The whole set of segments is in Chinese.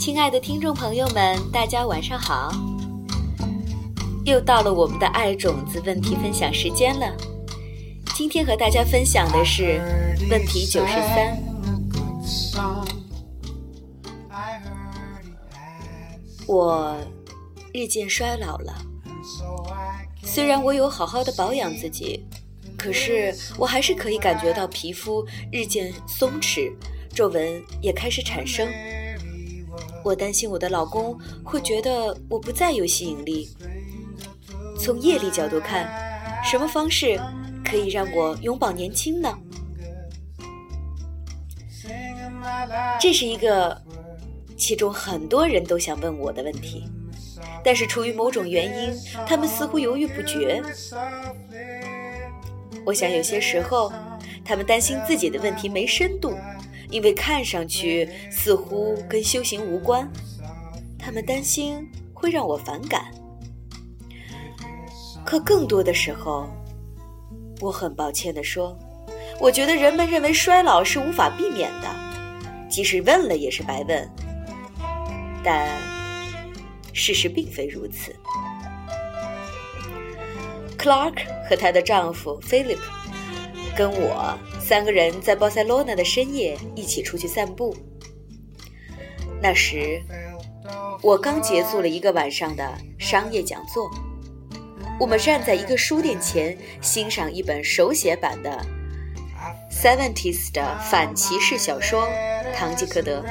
亲爱的听众朋友们，大家晚上好！又到了我们的爱种子问题分享时间了。今天和大家分享的是问题九十三。我日渐衰老了，虽然我有好好的保养自己，可是我还是可以感觉到皮肤日渐松弛，皱纹也开始产生。我担心我的老公会觉得我不再有吸引力。从业力角度看，什么方式可以让我永葆年轻呢？这是一个其中很多人都想问我的问题，但是出于某种原因，他们似乎犹豫不决。我想有些时候，他们担心自己的问题没深度。因为看上去似乎跟修行无关，他们担心会让我反感。可更多的时候，我很抱歉地说，我觉得人们认为衰老是无法避免的，即使问了也是白问。但事实并非如此。Clark 和她的丈夫 Philip 跟我。三个人在巴塞罗那的深夜一起出去散步。那时，我刚结束了一个晚上的商业讲座。我们站在一个书店前，欣赏一本手写版的 Seventies 的反歧视小说《堂吉诃德》。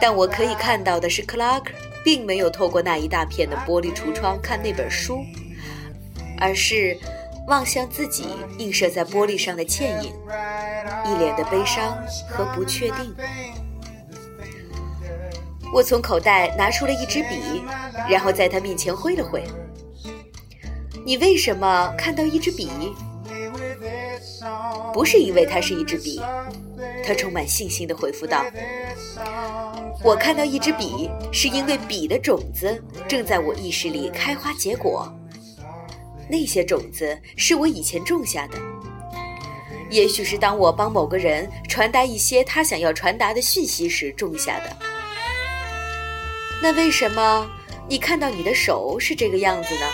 但我可以看到的是，Clark 并没有透过那一大片的玻璃橱窗看那本书，而是。望向自己映射在玻璃上的倩影，一脸的悲伤和不确定。我从口袋拿出了一支笔，然后在他面前挥了挥。你为什么看到一支笔？不是因为它是一支笔，他充满信心地回复道。我看到一支笔，是因为笔的种子正在我意识里开花结果。那些种子是我以前种下的，也许是当我帮某个人传达一些他想要传达的讯息时种下的。那为什么你看到你的手是这个样子呢？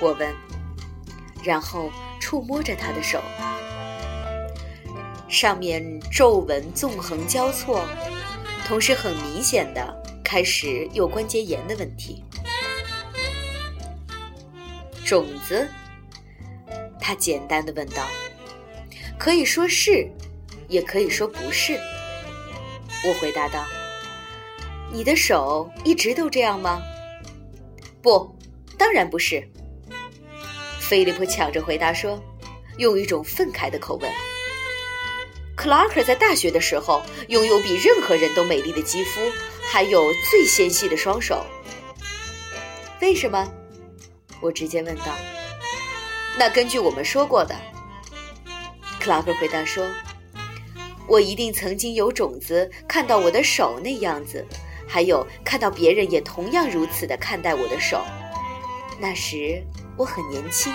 我问，然后触摸着他的手，上面皱纹纵横交错，同时很明显的开始有关节炎的问题。种子，他简单的问道：“可以说是，也可以说不是。”我回答道：“你的手一直都这样吗？”“不，当然不是。”菲利普抢着回答说，用一种愤慨的口吻。克拉克在大学的时候拥有比任何人都美丽的肌肤，还有最纤细的双手。为什么？我直接问道：“那根据我们说过的，克拉克回答说，我一定曾经有种子看到我的手那样子，还有看到别人也同样如此的看待我的手。那时我很年轻，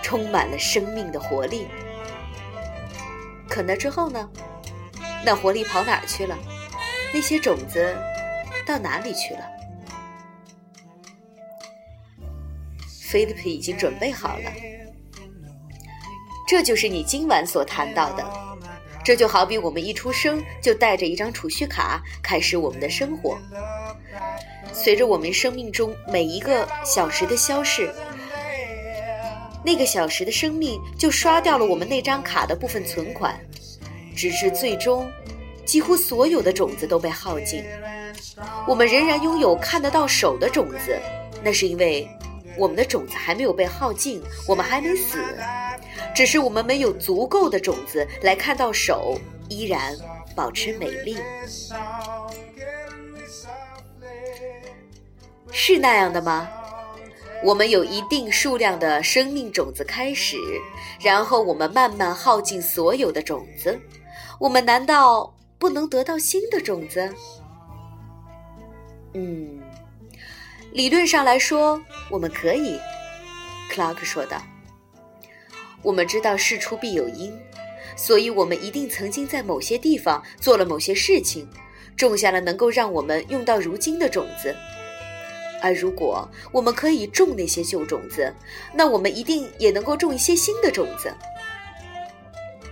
充满了生命的活力。可那之后呢？那活力跑哪儿去了？那些种子到哪里去了？”菲利普已经准备好了，这就是你今晚所谈到的。这就好比我们一出生就带着一张储蓄卡开始我们的生活，随着我们生命中每一个小时的消逝，那个小时的生命就刷掉了我们那张卡的部分存款，直至最终，几乎所有的种子都被耗尽。我们仍然拥有看得到手的种子，那是因为。我们的种子还没有被耗尽，我们还没死，只是我们没有足够的种子来看到手依然保持美丽，是那样的吗？我们有一定数量的生命种子开始，然后我们慢慢耗尽所有的种子，我们难道不能得到新的种子？嗯。理论上来说，我们可以，克拉克说道。我们知道事出必有因，所以我们一定曾经在某些地方做了某些事情，种下了能够让我们用到如今的种子。而如果我们可以种那些旧种子，那我们一定也能够种一些新的种子。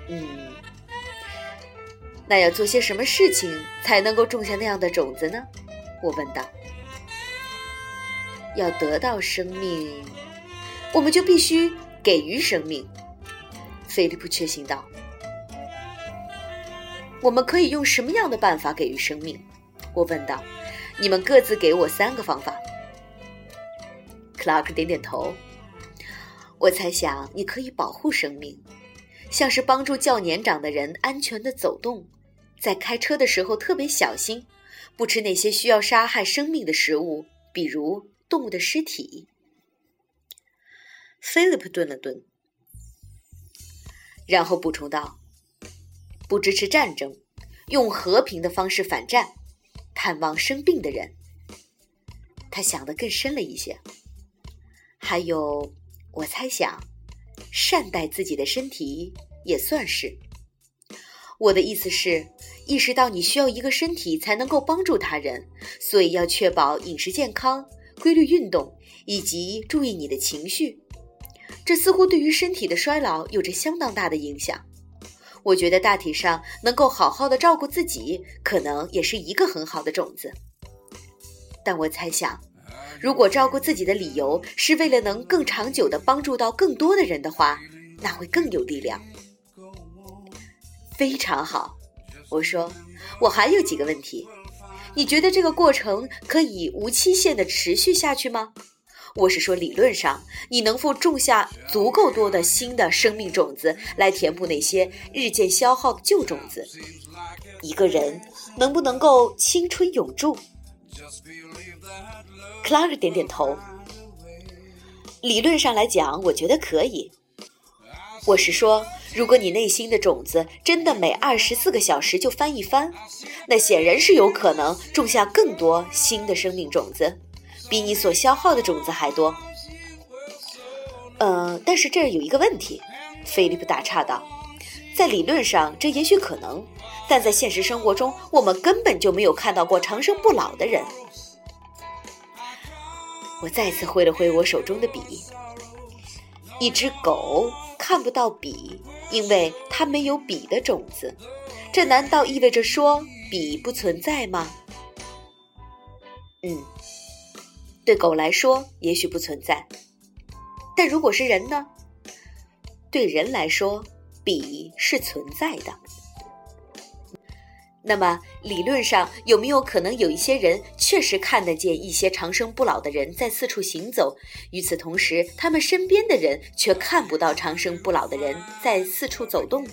嗯，那要做些什么事情才能够种下那样的种子呢？我问道。要得到生命，我们就必须给予生命。菲利普确信道。我们可以用什么样的办法给予生命？我问道。你们各自给我三个方法。克拉克点点头。我猜想你可以保护生命，像是帮助较年长的人安全的走动，在开车的时候特别小心，不吃那些需要杀害生命的食物，比如动物的尸体。菲利普顿了顿，然后补充道：“不支持战争，用和平的方式反战，探望生病的人。”他想得更深了一些。还有，我猜想，善待自己的身体也算是。我的意思是，意识到你需要一个身体才能够帮助他人，所以要确保饮食健康、规律运动以及注意你的情绪。这似乎对于身体的衰老有着相当大的影响。我觉得大体上能够好好的照顾自己，可能也是一个很好的种子。但我猜想。如果照顾自己的理由是为了能更长久的帮助到更多的人的话，那会更有力量。非常好，我说，我还有几个问题。你觉得这个过程可以无期限的持续下去吗？我是说，理论上，你能否种下足够多的新的生命种子来填补那些日渐消耗的旧种子？一个人能不能够青春永驻？克拉克点点头。理论上来讲，我觉得可以。我是说，如果你内心的种子真的每二十四个小时就翻一番，那显然是有可能种下更多新的生命种子，比你所消耗的种子还多。嗯，但是这儿有一个问题，菲利普打岔道：“在理论上这也许可能，但在现实生活中，我们根本就没有看到过长生不老的人。”我再次挥了挥我手中的笔。一只狗看不到笔，因为它没有笔的种子。这难道意味着说笔不存在吗？嗯，对狗来说也许不存在，但如果是人呢？对人来说，笔是存在的。那么，理论上有没有可能有一些人确实看得见一些长生不老的人在四处行走？与此同时，他们身边的人却看不到长生不老的人在四处走动？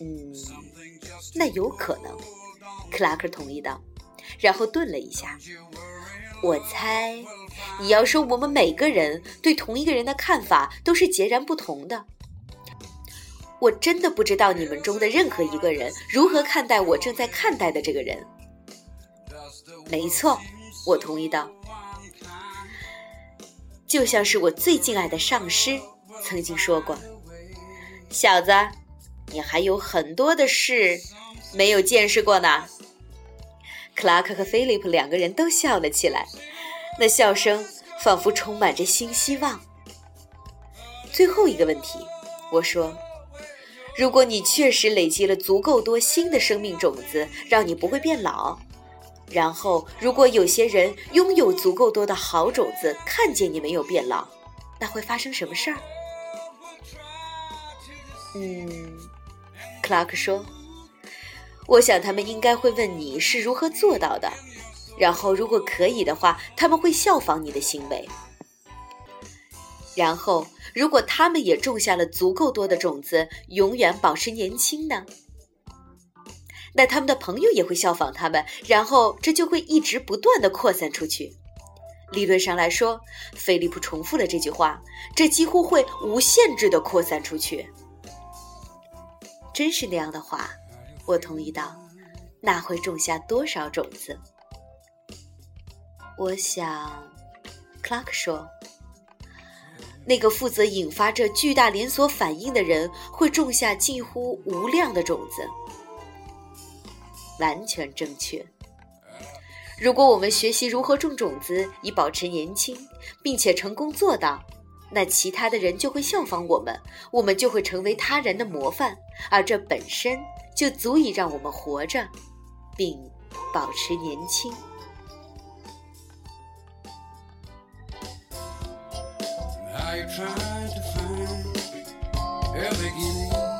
嗯，那有可能。克拉克同意道，然后顿了一下。我猜，你要说我们每个人对同一个人的看法都是截然不同的。我真的不知道你们中的任何一个人如何看待我正在看待的这个人。没错，我同意道。就像是我最敬爱的上师曾经说过：“小子，你还有很多的事没有见识过呢。”克拉克和菲利普两个人都笑了起来，那笑声仿佛充满着新希望。最后一个问题，我说。如果你确实累积了足够多新的生命种子，让你不会变老，然后如果有些人拥有足够多的好种子，看见你没有变老，那会发生什么事儿？嗯，克拉克说：“我想他们应该会问你是如何做到的，然后如果可以的话，他们会效仿你的行为，然后。”如果他们也种下了足够多的种子，永远保持年轻呢？那他们的朋友也会效仿他们，然后这就会一直不断的扩散出去。理论上来说，菲利普重复了这句话，这几乎会无限制的扩散出去。真是那样的话，我同意道，那会种下多少种子？我想，克拉克说。那个负责引发这巨大连锁反应的人会种下近乎无量的种子。完全正确。如果我们学习如何种种子以保持年轻，并且成功做到，那其他的人就会效仿我们，我们就会成为他人的模范，而这本身就足以让我们活着，并保持年轻。I tried to find a beginning